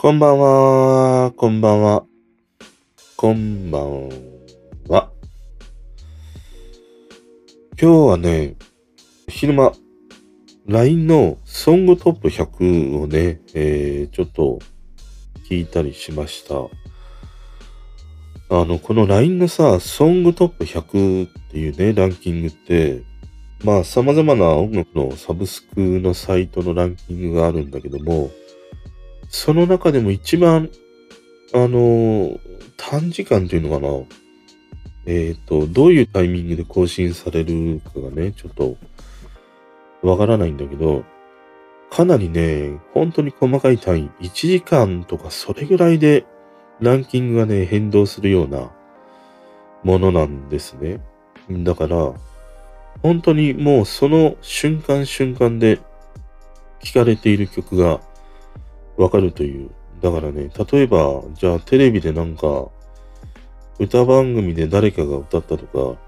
こんばんは、こんばんは、こんばんは。今日はね、昼間、LINE のソングトップ100をね、えー、ちょっと聞いたりしました。あの、この LINE のさ、ソングトップ100っていうね、ランキングって、まあ、様々な音楽のサブスクのサイトのランキングがあるんだけども、その中でも一番、あの短時間というのかな。えっ、と、どういうタイミングで更新されるかがね、ちょっと、わからないんだけど、かなりね、本当に細かい単位、1時間とかそれぐらいで、ランキングがね、変動するようなものなんですね。だから、本当にもうその瞬間瞬間で聴かれている曲がわかるという。だからね、例えば、じゃあテレビでなんか、歌番組で誰かが歌ったとか、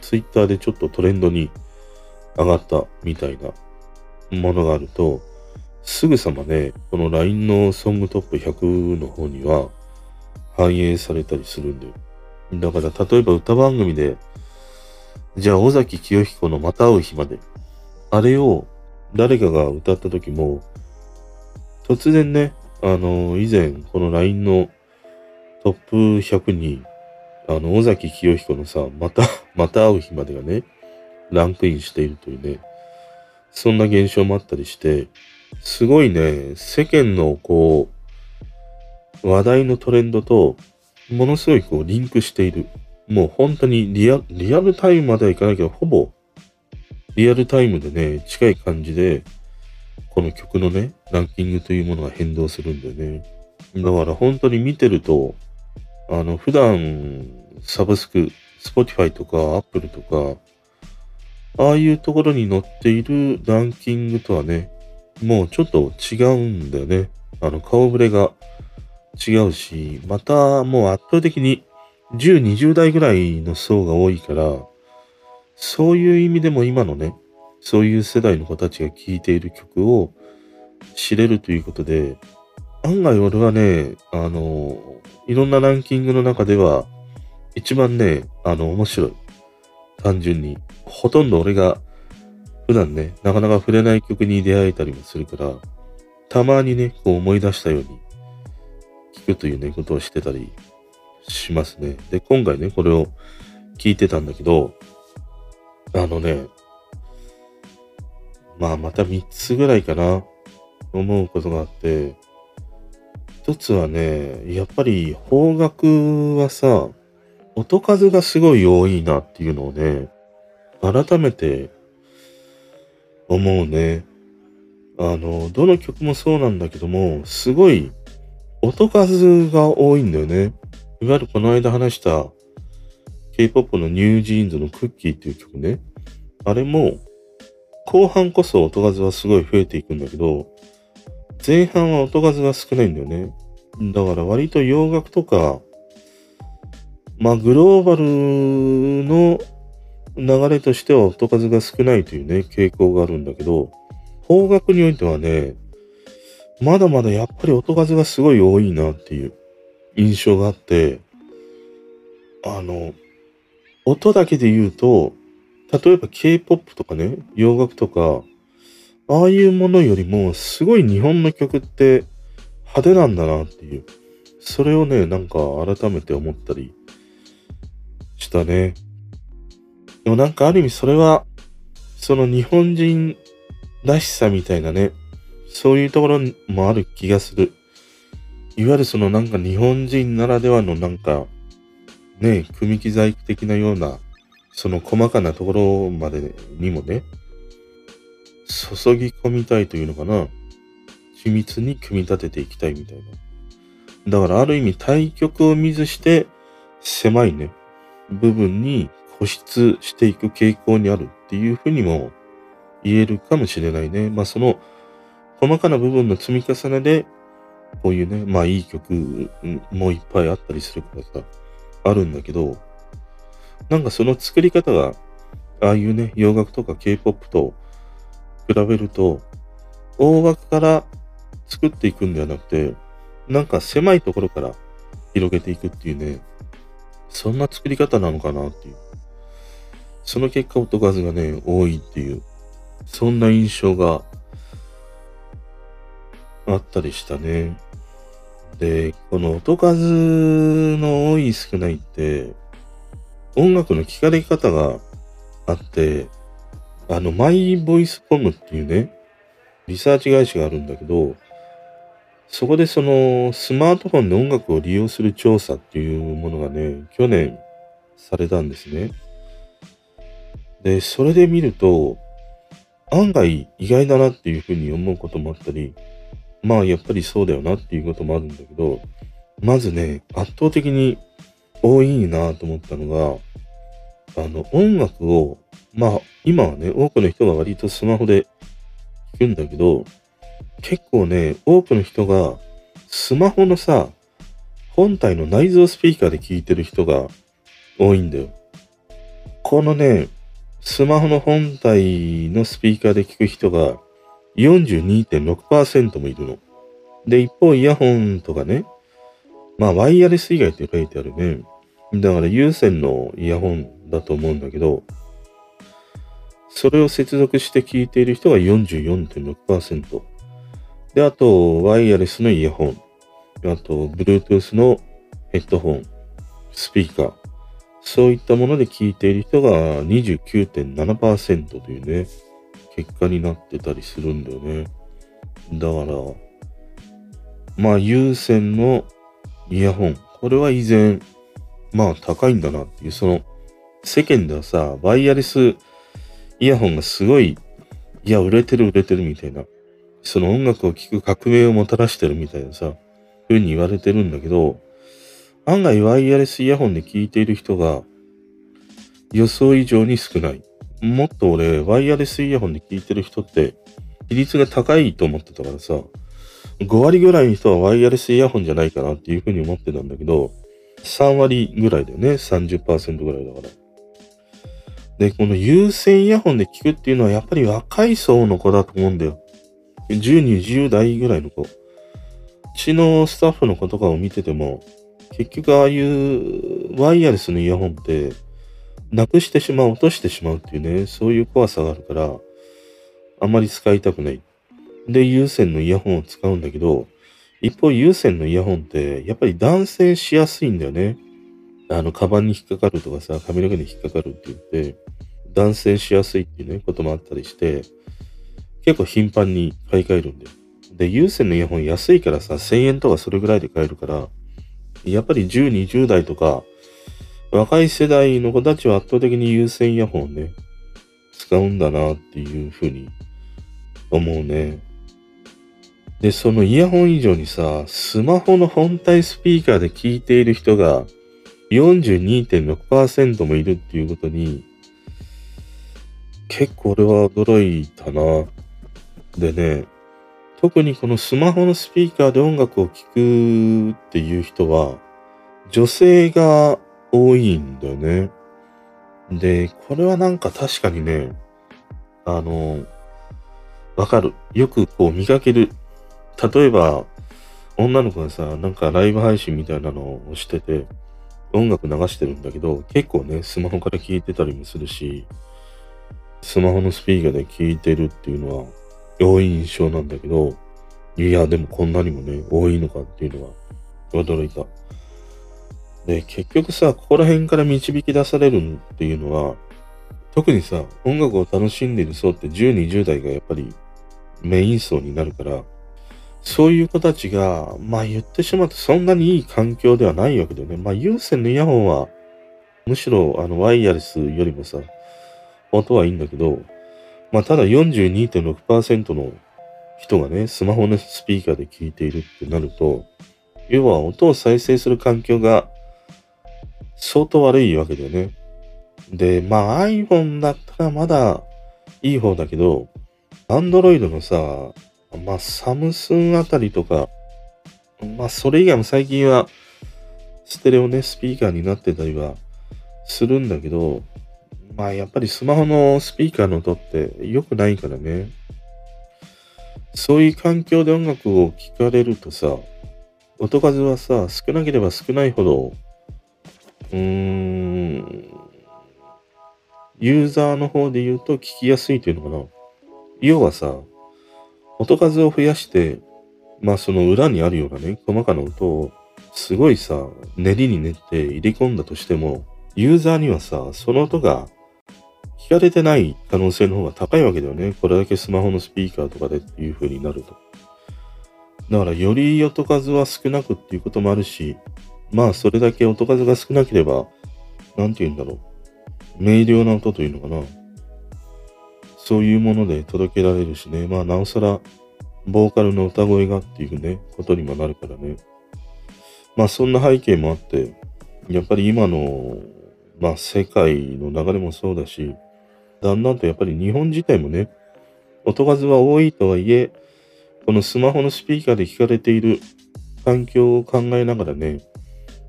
ツイッターでちょっとトレンドに上がったみたいなものがあると、すぐさまね、この LINE のソングトップ100の方には反映されたりするんだよ。だから、例えば歌番組で、じゃあ尾崎清彦のまた会う日まで、あれを誰かが歌った時も、突然ね、あの、以前、この LINE のトップ100に、あの、尾崎清彦のさ、また、また会う日までがね、ランクインしているというね、そんな現象もあったりして、すごいね、世間のこう、話題のトレンドと、ものすごいこう、リンクしている。もう本当にリアリアルタイムまではいかないけど、ほぼ、リアルタイムでね、近い感じで、この曲のね、ランキングというものが変動するんだよね。だから本当に見てると、あの、普段、サブスク、Spotify とか Apple とか、ああいうところに載っているランキングとはね、もうちょっと違うんだよね。あの、顔ぶれが違うし、またもう圧倒的に10、20代ぐらいの層が多いから、そういう意味でも今のね、そういう世代の子たちが聴いている曲を知れるということで、案外俺はね、あの、いろんなランキングの中では、一番ね、あの、面白い。単純に。ほとんど俺が普段ね、なかなか触れない曲に出会えたりもするから、たまにね、こう思い出したように聞くというね、ことをしてたりしますね。で、今回ね、これを聞いてたんだけど、あのね、まあまた3つぐらいかな、思うことがあって、一つはね、やっぱり方角はさ、音数がすごい多いなっていうのをね、改めて思うね。あの、どの曲もそうなんだけども、すごい音数が多いんだよね。いわゆるこの間話した K-POP のニュージーンズのクッキーっていう曲ね。あれも、後半こそ音数はすごい増えていくんだけど、前半は音数が少ないんだよね。だから割と洋楽とか、まあグローバルの流れとしては音数が少ないというね、傾向があるんだけど、邦楽においてはね、まだまだやっぱり音数がすごい多いなっていう印象があって、あの、音だけで言うと、例えば K-POP とかね、洋楽とか、ああいうものよりも、すごい日本の曲って派手なんだなっていう。それをね、なんか改めて思ったりしたね。でもなんかある意味それは、その日本人らしさみたいなね、そういうところもある気がする。いわゆるそのなんか日本人ならではのなんか、ね、組木細工的なような、その細かなところまでにもね、注ぎ込みたいというのかな。緻密に組み立てていきたいみたいな。だからある意味対極を見ずして、狭いね、部分に固執していく傾向にあるっていうふうにも言えるかもしれないね。まあその細かな部分の積み重ねで、こういうね、まあいい曲もいっぱいあったりするからさ、あるんだけど、なんかその作り方が、ああいうね、洋楽とか K-POP と比べると、大枠から作っていくんではなくて、なんか狭いところから広げていくっていうね、そんな作り方なのかなっていう。その結果音数がね、多いっていう、そんな印象があったりしたね。で、この音数の多い少ないって、音楽の聴かれ方があって、あの、マイボイスコムっていうね、リサーチ会社があるんだけど、そこでそのスマートフォンで音楽を利用する調査っていうものがね、去年されたんですね。で、それで見ると、案外意外だなっていうふうに思うこともあったり、まあやっぱりそうだよなっていうこともあるんだけど、まずね、圧倒的に多いなと思ったのが、あの、音楽を、まあ今はね、多くの人が割とスマホで聞くんだけど、結構ね、多くの人がスマホのさ、本体の内蔵スピーカーで聞いてる人が多いんだよ。このね、スマホの本体のスピーカーで聞く人が42.6%もいるの。で、一方、イヤホンとかね、まあ、ワイヤレス以外って書いてあるね。だから、有線のイヤホンだと思うんだけど、それを接続して聞いている人が44.6%。で、あと、ワイヤレスのイヤホン。あと、Bluetooth のヘッドホン、スピーカー。そういったもので聞いている人が29.7%というね、結果になってたりするんだよね。だから、まあ、有線のイヤホン。これは以前、まあ、高いんだなっていう、その、世間ではさ、ワイヤレスイヤホンがすごい、いや、売れてる売れてるみたいな。その音楽を聴く革命をもたらしてるみたいなさ、ふうに言われてるんだけど、案外ワイヤレスイヤホンで聴いている人が予想以上に少ない。もっと俺、ワイヤレスイヤホンで聴いてる人って比率が高いと思ってたからさ、5割ぐらいの人はワイヤレスイヤホンじゃないかなっていうふうに思ってたんだけど、3割ぐらいだよね。30%ぐらいだから。で、この有線イヤホンで聞くっていうのはやっぱり若い層の子だと思うんだよ。10、20代ぐらいの子。うちのスタッフの子とかを見てても、結局ああいうワイヤレスのイヤホンって、なくしてしまう、落としてしまうっていうね、そういう怖さがあるから、あんまり使いたくない。で、有線のイヤホンを使うんだけど、一方有線のイヤホンって、やっぱり断線しやすいんだよね。あの、カバンに引っかかるとかさ、髪の毛に引っかかるって言って、断線しやすいっていうね、こともあったりして、結構頻繁に買い替えるんだよ。で、有線のイヤホン安いからさ、1000円とかそれぐらいで買えるから、やっぱり10、20代とか、若い世代の子たちは圧倒的に有線イヤホンね、使うんだなっていうふうに思うね。で、そのイヤホン以上にさ、スマホの本体スピーカーで聞いている人が42.6%もいるっていうことに、結構俺は驚いたな。でね、特にこのスマホのスピーカーで音楽を聴くっていう人は、女性が多いんだよね。で、これはなんか確かにね、あの、わかる。よくこう見かける。例えば、女の子がさ、なんかライブ配信みたいなのをしてて、音楽流してるんだけど、結構ね、スマホから聴いてたりもするし、スマホのスピーカーで聴いてるっていうのは、多い印象なんだけど、いや、でもこんなにもね、多いのかっていうのは、驚いた。で、結局さ、ここら辺から導き出されるっていうのは、特にさ、音楽を楽しんでいる層って10、20代がやっぱりメイン層になるから、そういう子たちが、まあ言ってしまうとそんなにいい環境ではないわけだよね。まあ有線のイヤホンは、むしろあのワイヤレスよりもさ、音はいいんだけど、まあ、ただ42.6%の人がね、スマホのスピーカーで聞いているってなると、要は音を再生する環境が相当悪いわけだよね。で、まあ iPhone だったらまだいい方だけど、Android のさ、まあサムスンあたりとか、まあそれ以外も最近はステレオね、スピーカーになってたりはするんだけど、まあやっぱりスマホのスピーカーの音って良くないからね。そういう環境で音楽を聴かれるとさ、音数はさ、少なければ少ないほど、うーん、ユーザーの方で言うと聞きやすいというのかな。要はさ、音数を増やして、まあその裏にあるようなね、細かな音を、すごいさ、練りに練って入れ込んだとしても、ユーザーにはさ、その音が聞かれてない可能性の方が高いわけだよね。これだけスマホのスピーカーとかでっていう風になると。だからより音数は少なくっていうこともあるし、まあそれだけ音数が少なければ、なんて言うんだろう。明瞭な音というのかな。そういうもので届けられるしね。まあなおさら、ボーカルの歌声がっていうね、ことにもなるからね。まあそんな背景もあって、やっぱり今の、まあ世界の流れもそうだし、だんだんとやっぱり日本自体もね、音数は多いとはいえ、このスマホのスピーカーで聞かれている環境を考えながらね、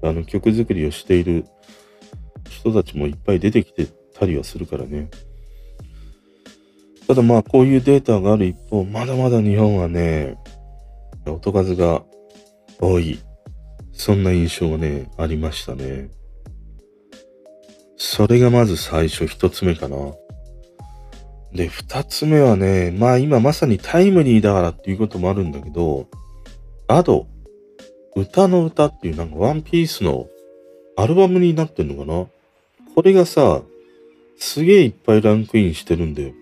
あの曲作りをしている人たちもいっぱい出てきてたりはするからね。ただまあこういうデータがある一方、まだまだ日本はね、音数が多い。そんな印象がね、ありましたね。それがまず最初一つ目かな。で、二つ目はね、まあ今まさにタイムリーだからっていうこともあるんだけど、アド、歌の歌っていうなんかワンピースのアルバムになってんのかなこれがさ、すげえいっぱいランクインしてるんだよ。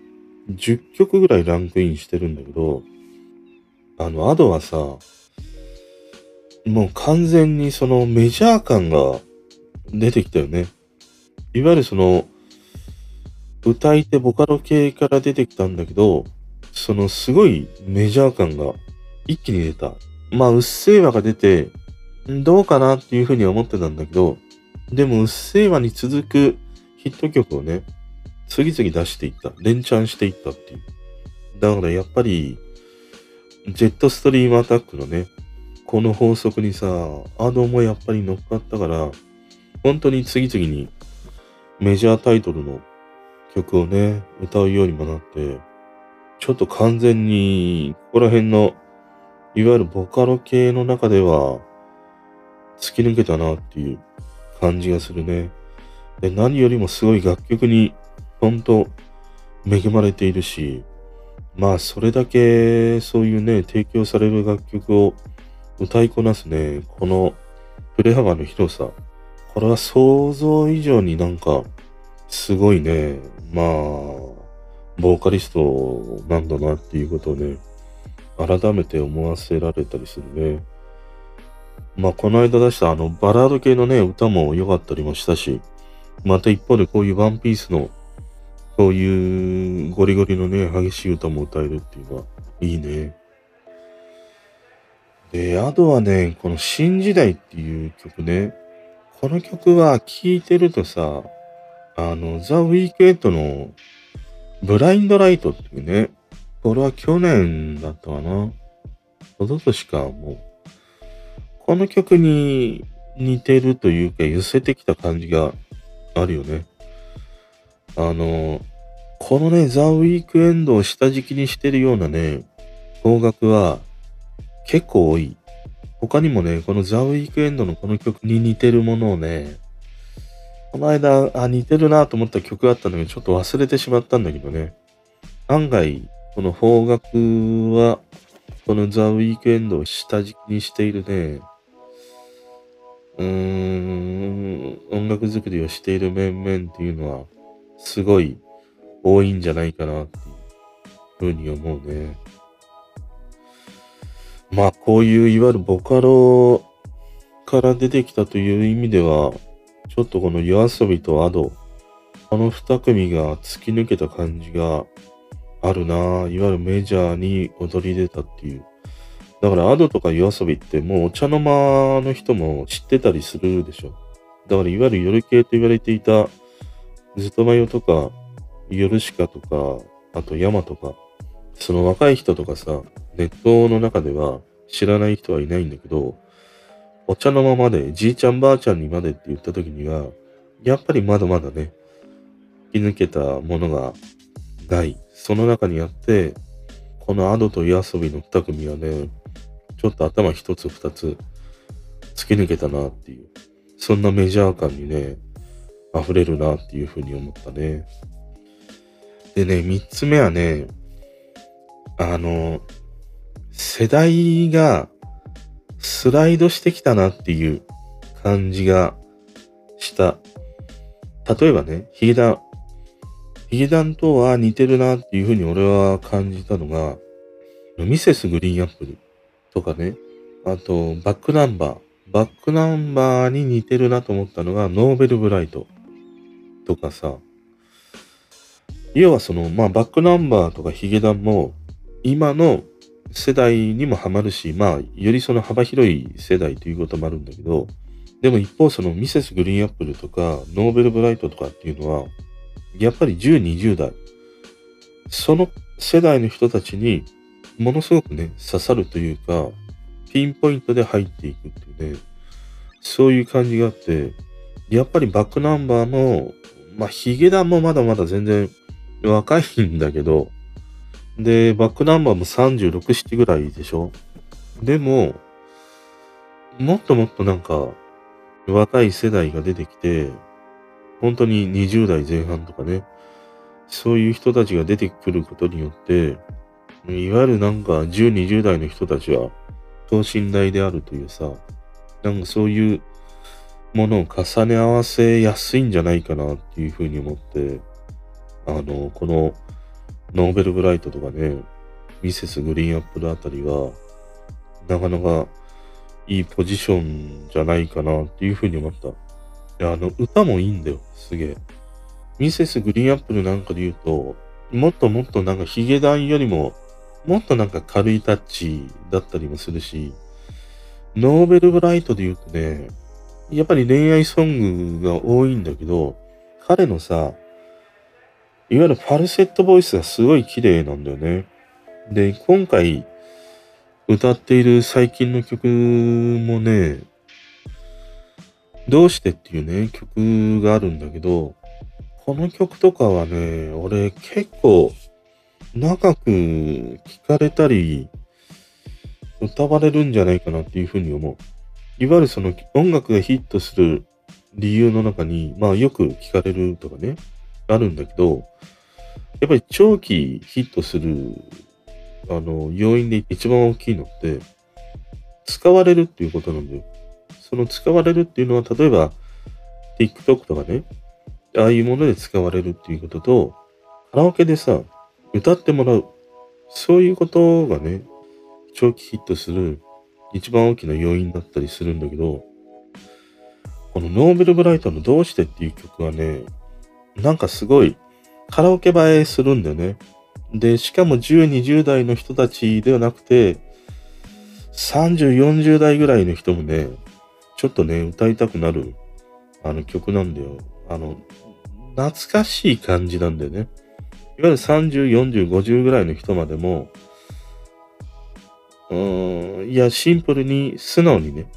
10曲ぐらいランクインしてるんだけど、あの、アドはさ、もう完全にそのメジャー感が出てきたよね。いわゆるその、歌い手ボカロ系から出てきたんだけど、そのすごいメジャー感が一気に出た。まあ、うっせぇわが出て、どうかなっていうふうに思ってたんだけど、でもうっせぇわに続くヒット曲をね、次々出していった。連チャンしていったっていう。だからやっぱり、ジェットストリームアタックのね、この法則にさ、アドもやっぱり乗っかったから、本当に次々にメジャータイトルの曲をね、歌うようにもなって、ちょっと完全に、ここら辺の、いわゆるボカロ系の中では、突き抜けたなっていう感じがするね。で、何よりもすごい楽曲に、ほんと、恵まれているし、まあ、それだけ、そういうね、提供される楽曲を歌いこなすね、この、振れ幅の広さ。これは想像以上になんか、すごいね、まあ、ボーカリストなんだなっていうことをね、改めて思わせられたりするね。まあ、この間出したあの、バラード系のね、歌も良かったりもしたし、また一方でこういうワンピースの、そういうゴリゴリのね、激しい歌も歌えるっていうのは、いいね。で、あとはね、この新時代っていう曲ね。この曲は聴いてるとさ、あの、ザ・ウィークエンドのブラインドライトっていうね、これは去年だったかな。おととしかもう、この曲に似てるというか、寄せてきた感じがあるよね。あの、このね、ザ・ウィークエンドを下敷きにしてるようなね、方角は結構多い。他にもね、このザ・ウィークエンドのこの曲に似てるものをね、この間、あ、似てるなと思った曲があったんだけど、ちょっと忘れてしまったんだけどね。案外、この方角は、このザ・ウィークエンドを下敷きにしているね。うーん、音楽作りをしている面々っていうのは、すごい多いんじゃないかなっていうふうに思うね。まあ、こういういわゆるボカロから出てきたという意味では、ちょっとこの夜遊びとアド、あの二組が突き抜けた感じがあるなぁ。いわゆるメジャーに踊り出たっていう。だからアドとか夜遊びってもうお茶の間の人も知ってたりするでしょ。だからいわゆる夜系と言われていたずっとマヨとか、ヨルシカとか、あとヤマとか、その若い人とかさ、ネットの中では知らない人はいないんだけど、お茶の間まで、じいちゃんばあちゃんにまでって言った時には、やっぱりまだまだね、引き抜けたものがない。その中にあって、このアドと夜遊びの二組はね、ちょっと頭一つ二つ突き抜けたなっていう、そんなメジャー感にね、溢れるなっていうふうに思ったね。でね、三つ目はね、あの、世代がスライドしてきたなっていう感じがした。例えばね、ヒゲダン。ヒゲダンとは似てるなっていうふうに俺は感じたのが、Mrs. GREEN APPLE とかね、あと、 back number。back number に似てるなと思ったのが、 Novelbright とかさ、要はその、まあ、バックナンバーとかヒゲダンも、今の世代にもハマるし、まあ、よりその幅広い世代ということもあるんだけど、でも一方その Mrs. GREEN APPLE とか、 Novelbright とかっていうのは、やっぱり10、20代、その世代の人たちにものすごくね、刺さるというか、ピンポイントで入っていくっていうね、そういう感じがあって、やっぱりバックナンバーも、まあ、ヒゲダンもまだまだ全然若いんだけど、で、バックナンバーも36、7ぐらいでしょ？でも、もっともっとなんか、若い世代が出てきて、本当に20代前半とかね、そういう人たちが出てくることによって、いわゆるなんか10、20代の人たちは等身大であるというさ、なんかそういうものを重ね合わせやすいんじゃないかなっていうふうに思って、あの、このノーベルブライトとかね、ミセスグリーンアップルあたりは、なかなかいいポジションじゃないかなっていうふうに思った。いや、あの、歌もいいんだよ、すげえ。ミセスグリーンアップルなんかで言うと、もっともっとなんかヒゲダンよりも、もっとなんか軽いタッチだったりもするし、ノーベルブライトで言うとね、やっぱり恋愛ソングが多いんだけど、彼のさ、いわゆるファルセットボイスがすごい綺麗なんだよね。で、今回歌っている最近の曲もね、どうしてっていうね、曲があるんだけど、この曲とかはね、俺結構長く聴かれたり、歌われるんじゃないかなっていうふうに思う。いわゆるその音楽がヒットする理由の中に、まあよく聞かれるとかね、あるんだけど、やっぱり長期ヒットする、あの、要因で一番大きいのって、使われるっていうことなんだよ。その使われるっていうのは、例えば、TikTok とかね、ああいうもので使われるっていうことと、カラオケでさ、歌ってもらう。そういうことがね、長期ヒットする一番大きな要因だったりするんだけど、このノーベルブライトのどうしてっていう曲はね、なんかすごいカラオケ映えするんだよね。で、しかも10、20代の人たちではなくて、30、40代ぐらいの人もね、ちょっとね、歌いたくなる、あの曲なんだよ。あの、懐かしい感じなんだよね。いわゆる30、40、50ぐらいの人までも、うん、いや、シンプルに素直にね、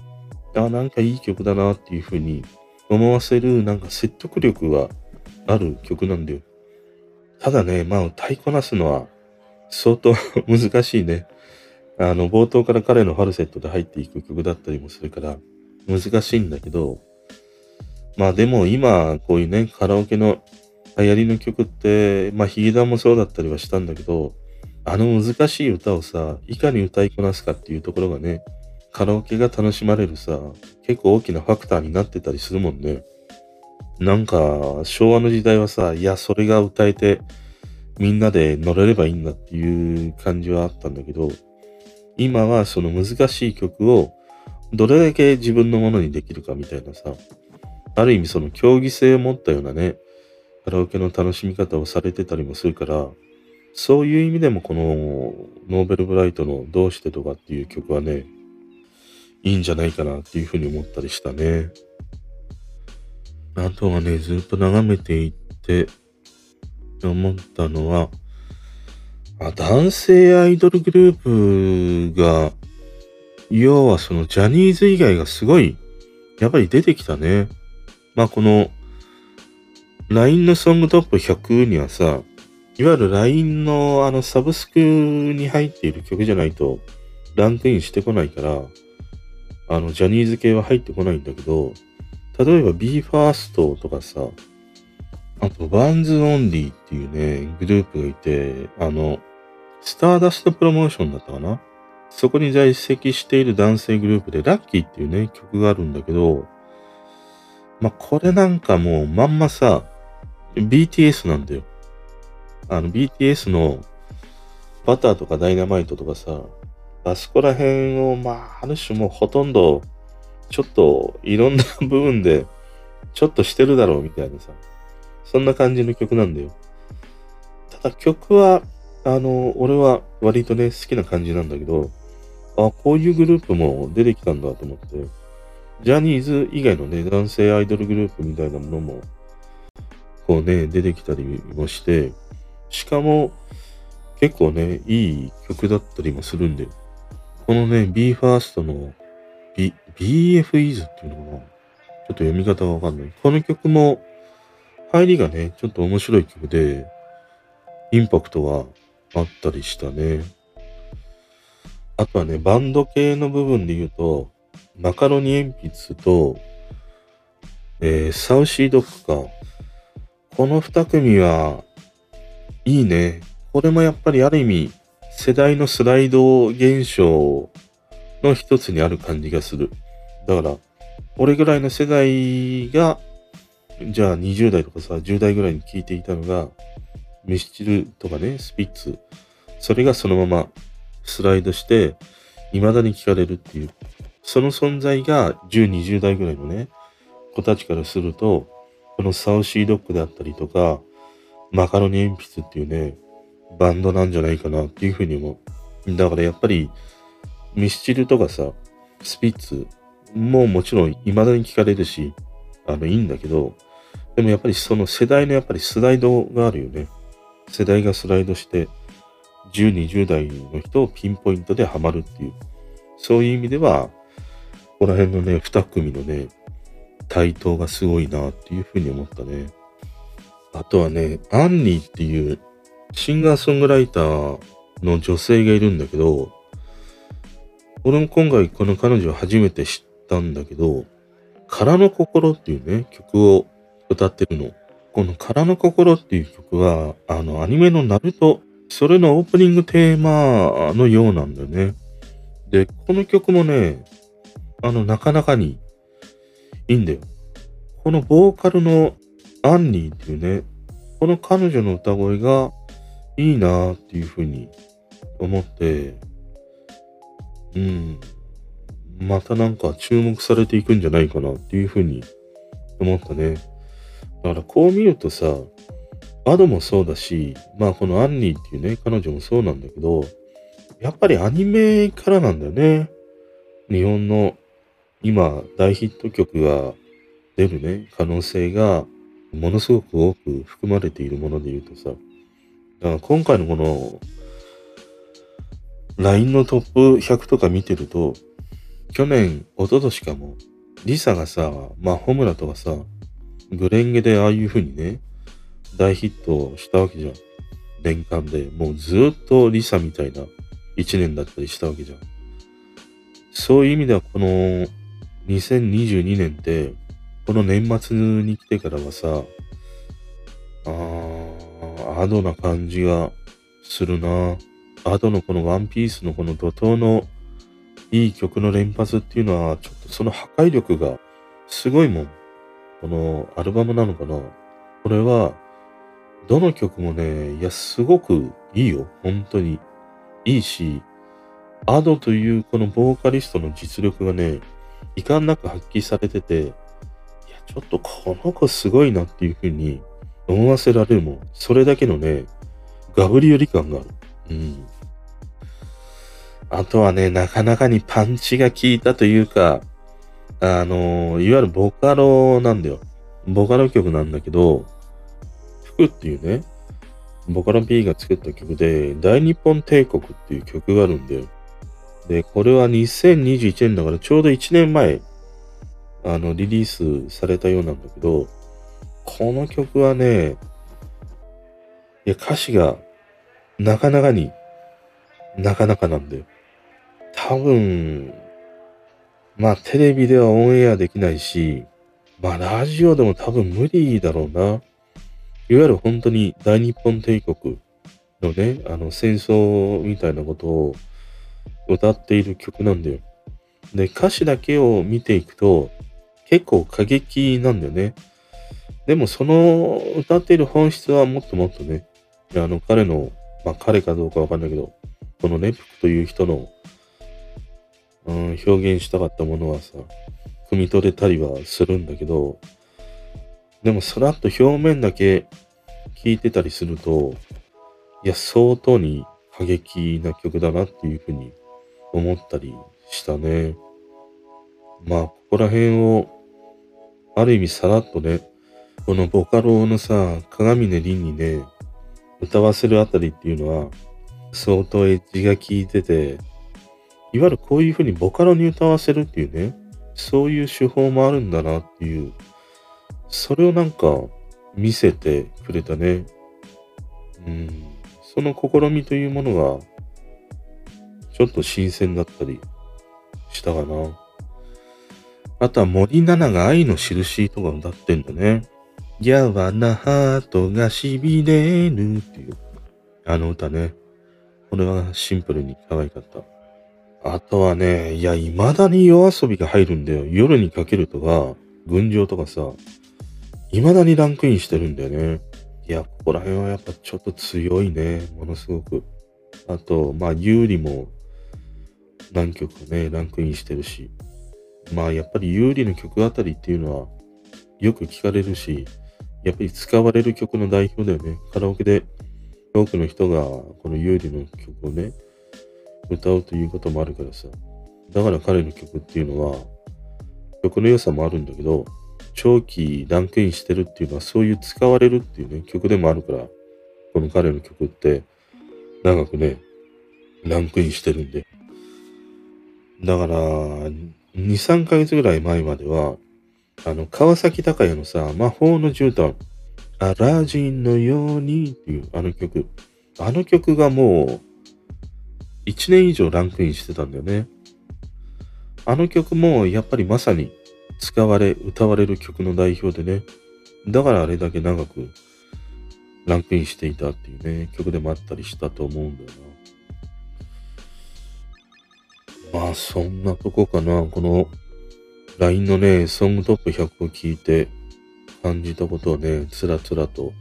あ、なんかいい曲だなっていうふうに思わせる、なんか説得力がある曲なんだよ。ただね、まあ歌いこなすのは相当難しいね。あの、冒頭から彼のファルセットで入っていく曲だったりもするから難しいんだけど、まあでも今こういうね、カラオケの流行りの曲って、まあヒゲダンもそうだったりはしたんだけど、あの難しい歌をさ、いかに歌いこなすかっていうところがね、カラオケが楽しまれるさ、結構大きなファクターになってたりするもんね。なんか、昭和の時代はさ、いや、それが歌えて、みんなで乗れればいいんだっていう感じはあったんだけど、今はその難しい曲をどれだけ自分のものにできるかみたいなさ、ある意味その競技性を持ったようなね、カラオケの楽しみ方をされてたりもするから、そういう意味でもこのノーベルブライトのどうしてとかっていう曲はね、いいんじゃないかなっていうふうに思ったりしたね。あとはね、ずっと眺めていって思ったのは、あ男性アイドルグループが、要はそのジャニーズ以外がすごい、やっぱり出てきたね。まあこの、LINE のソングトップ100にはさ、いわゆる LINE のあのサブスクに入っている曲じゃないとランクインしてこないから、あの、ジャニーズ系は入ってこないんだけど、例えば BE:FIRST とかさ、あと、バンズオンリーっていうね、グループがいて、あの、スターダストプロモーションだったかな？そこに在籍している男性グループで、ラッキーっていうね、曲があるんだけど、まあ、これなんかもうまんまさ、BTS なんだよ。あの、BTS のバターとかダイナマイトとかさ、あそこら辺を、まあ、ある種もうほとんど、ちょっといろんな部分で、ちょっとしてるだろうみたいなさ、そんな感じの曲なんだよ。ただ曲は、あの、俺は割とね、好きな感じなんだけど、あ、こういうグループも出てきたんだと思って、ジャニーズ以外のね、男性アイドルグループみたいなものも、こうね、出てきたりもして、しかも、結構ね、いい曲だったりもするんで、このね、BE:FIRST の B、BFEs っていうのかな？ちょっと読み方がわかんない。この曲も、入りがね、ちょっと面白い曲で、インパクトがあったりしたね。あとはね、バンド系の部分で言うと、マカロニ鉛筆と、えー、サウシードッグか。この二組は、いいね。これもやっぱりある意味、世代のスライド現象の一つにある感じがする。だから、俺ぐらいの世代が、じゃあ20代とかさ、10代ぐらいに聞いていたのが、ミスチルとかね、スピッツ。それがそのままスライドして、未だに聞かれるっていう。その存在が10、20代ぐらいのね、子たちからすると、このサウシードッグであったりとか、マカロニ鉛筆っていうね、バンドなんじゃないかなっていうふうに思う。だからやっぱり、ミスチルとかさ、スピッツももちろん未だに聞かれるし、あの、いいんだけど、でもやっぱりその世代のやっぱりスライドがあるよね。世代がスライドして、10、20代の人をピンポイントでハマるっていう。そういう意味では、この辺のね、二組のね、対等がすごいなっていうふうに思ったね。あとはね、アンニーっていうシンガーソングライターの女性がいるんだけど、俺も今回この彼女を初めて知ったんだけど、空の心っていうね、曲を歌ってるの。この空の心っていう曲は、あの、アニメのナルト、それのオープニングテーマのようなんだよね。で、この曲もね、あの、なかなかにいいんだよ。このボーカルのアンニーっていうね、この彼女の歌声がいいなっていうふうに思って、うん、またなんか注目されていくんじゃないかなっていうふうに思ったね。だからこう見るとさ、アドもそうだし、まあこのアンニーっていうね、彼女もそうなんだけど、やっぱりアニメからなんだよね。日本の今大ヒット曲が出るね、可能性がものすごく多く含まれているもので言うとさ、だから今回のこの LINE のトップ100とか見てると、去年、一昨年かも、リサがさ、まあ、ホムラとかさ、グレンゲでああいう風にね、大ヒットしたわけじゃん。年間で。もうずっとリサみたいな一年だったりしたわけじゃん。そういう意味ではこの2022年って、この年末に来てからはさ、あー、アドな感じがするな。アドのこのワンピースのこの怒涛のいい曲の連発っていうのは、ちょっとその破壊力がすごいもん。このアルバムなのかなこれは、どの曲もね、いや、すごくいいよ。本当に。いいし、アドというこのボーカリストの実力がね、遺憾なく発揮されてて、ちょっとこの子すごいなっていう風に思わせられるもん。それだけのね、ガブリオリ感がある。うん。あとはね、なかなかにパンチが効いたというか、あのいわゆるボカロなんだよ。ボカロ曲なんだけど、服っていうね、ボカロ P が作った曲で、大日本帝国っていう曲があるんだよ。で、これは2021年だからちょうど1年前、あの、リリースされたようなんだけど、この曲はね、いや、歌詞がなかなかに、なかなかなんだよ。多分、まあテレビではオンエアできないし、まあラジオでも多分無理だろうな。いわゆる本当に大日本帝国のね、あの戦争みたいなことを歌っている曲なんだよ。で、歌詞だけを見ていくと結構過激なんだよね。でもその歌っている本質はもっともっとね、あの彼の、まあ彼かどうかわかんないけど、このネプクという人の、うん、表現したかったものはさ、汲み取れたりはするんだけど、でもさらっと表面だけ聞いてたりすると、いや、相当に過激な曲だなっていうふうに思ったりしたね。まあ、ここら辺を、ある意味さらっとね、このボカロのさ、鏡音凛にね、歌わせるあたりっていうのは、相当エッジが効いてて、いわゆるこういうふうにボカロに歌わせるっていうね、そういう手法もあるんだなっていう、それをなんか見せてくれたね。うん、その試みというものが、ちょっと新鮮だったりしたかな。あとは森七菜が愛の印とか歌ってんだね。やわなハートが痺れるっていう、あの歌ね。これはシンプルに可愛かった。あとはね、いや、未だに夜遊びが入るんだよ。夜にかけるとか、群青とかさ、未だにランクインしてるんだよね。いや、ここら辺はやっぱちょっと強いね。ものすごく。あと、まあ、有利も何曲かね、ランクインしてるし。まあ、やっぱり有利の曲あたりっていうのはよく聞かれるし、やっぱり使われる曲の代表だよね。カラオケで多くの人がこの有利の曲をね、歌うということもあるからさ。だから彼の曲っていうのは、曲の良さもあるんだけど、長期ランクインしてるっていうのはそういう使われるっていうね、曲でもあるから、この彼の曲って長くね、ランクインしてるんで。だから、2、3ヶ月ぐらい前までは、あの、川崎隆也のさ、魔法の絨毯、アラジンのようにっていうあの曲。あの曲がもう、1年以上ランクインしてたんだよね。あの曲もやっぱりまさに使われ、歌われる曲の代表でね。だからあれだけ長くランクインしていたっていうね、曲でもあったりしたと思うんだよな。あそんなとこかな。この LINE のね、ソングトップ100を聞いて感じたことをね、つらつらと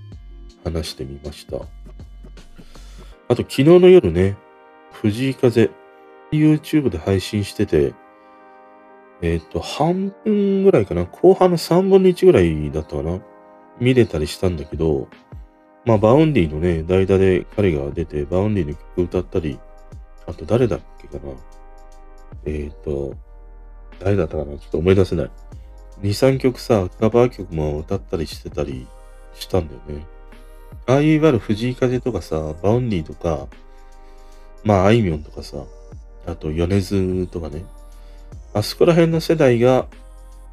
話してみました。あと昨日の夜ね、藤井風、YouTube で配信してて、えっ、ー、と、半分ぐらいかな。後半の3分の1ぐらいだったかな。見れたりしたんだけど、まあ、 Vaundy のね、代打で彼が出て、 Vaundy の曲歌ったり、あと誰だっけかな。えっ、ー、と、誰だったかなちょっと思い出せない。2、3曲さ、カバー曲も歌ったりしてたりしたんだよね。ああいういわゆる藤井風とかさ、 Vaundy とか、まあ、あいみょんとかさ、あと、米津とかね、あそこら辺の世代が、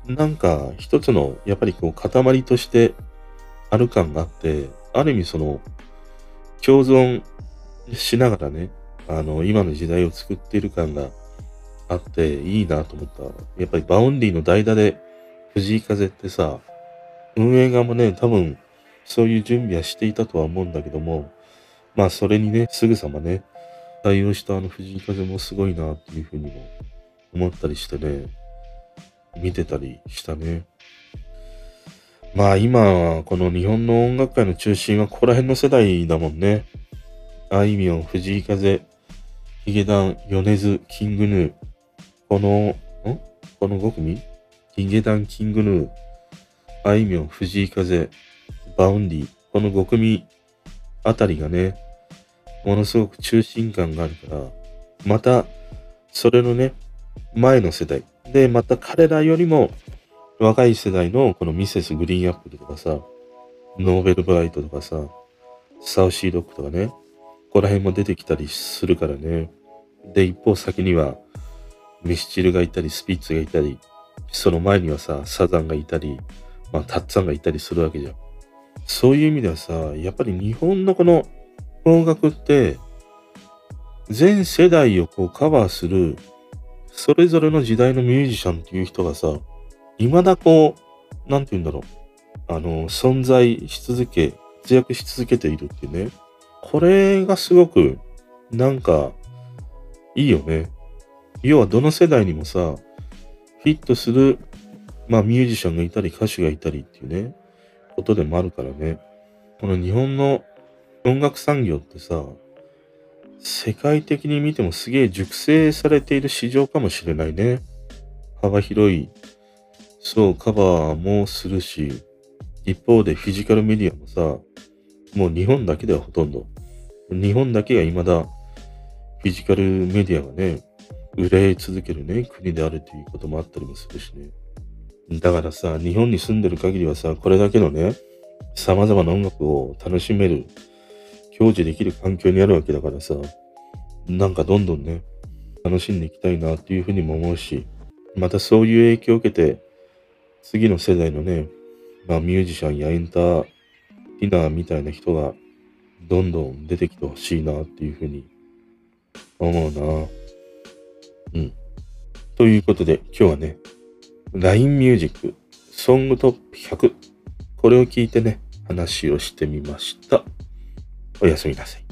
なんか、一つの、やっぱりこう、塊としてある感があって、ある意味その、共存しながらね、あの、今の時代を作っている感があって、いいなと思った。やっぱり Vaundy の代打で、藤井風ってさ、運営側もね、多分、そういう準備はしていたとは思うんだけども、まあ、それにね、すぐさまね、対応したあの藤井風もすごいなっていうふうにも思ったりしてね、見てたりしたね。まあ今、この日本の音楽界の中心はここら辺の世代だもんね。あいみょん、藤井風、ヒゲダン、米津、 King Gnu。この、ん？この5組？ヒゲダン、 King Gnu、あいみょん、藤井風、 Vaundy。この5組あたりがね、ものすごく中心感があるから、また、それのね、前の世代。で、また彼らよりも若い世代のこのミセスグリーンアップルとかさ、ノーベルブライトとかさ、サウシードックとかね、ここら辺も出てきたりするからね。で、一方先には、ミスチルがいたり、スピッツがいたり、その前にはさ、サザンがいたり、まあ、タッツァンがいたりするわけじゃん。そういう意味ではさ、やっぱり日本のこの邦楽って、全世代をこうカバーするそれぞれの時代のミュージシャンっていう人がさ、未だこう、なんて言うんだろう。あの、存在し続け、活躍し続けているっていうね。これがすごく、なんか、いいよね。要はどの世代にもさ、フィットする、まあミュージシャンがいたり歌手がいたりっていうね、ことでもあるからね。この日本の音楽産業ってさ、世界的に見てもすげえ熟成されている市場かもしれないね。幅広い、そう、カバーもするし、一方でフィジカルメディアもさ、もう日本だけではほとんど。日本だけが未だフィジカルメディアがね、売れ続けるね、国であるということもあったりもするしね。だからさ、日本に住んでる限りはさ、これだけのね、様々な音楽を楽しめる、享受できる環境にあるわけだからさ、なんかどんどんね、楽しんでいきたいなっていうふうにも思うし、またそういう影響を受けて、次の世代のね、まあミュージシャンやエンターティナーみたいな人がどんどん出てきてほしいなっていうふうに思うな。ということで、今日はね、LINE Music、ソングトップ100。これを聞いてね、話をしてみました。おやすみなさい。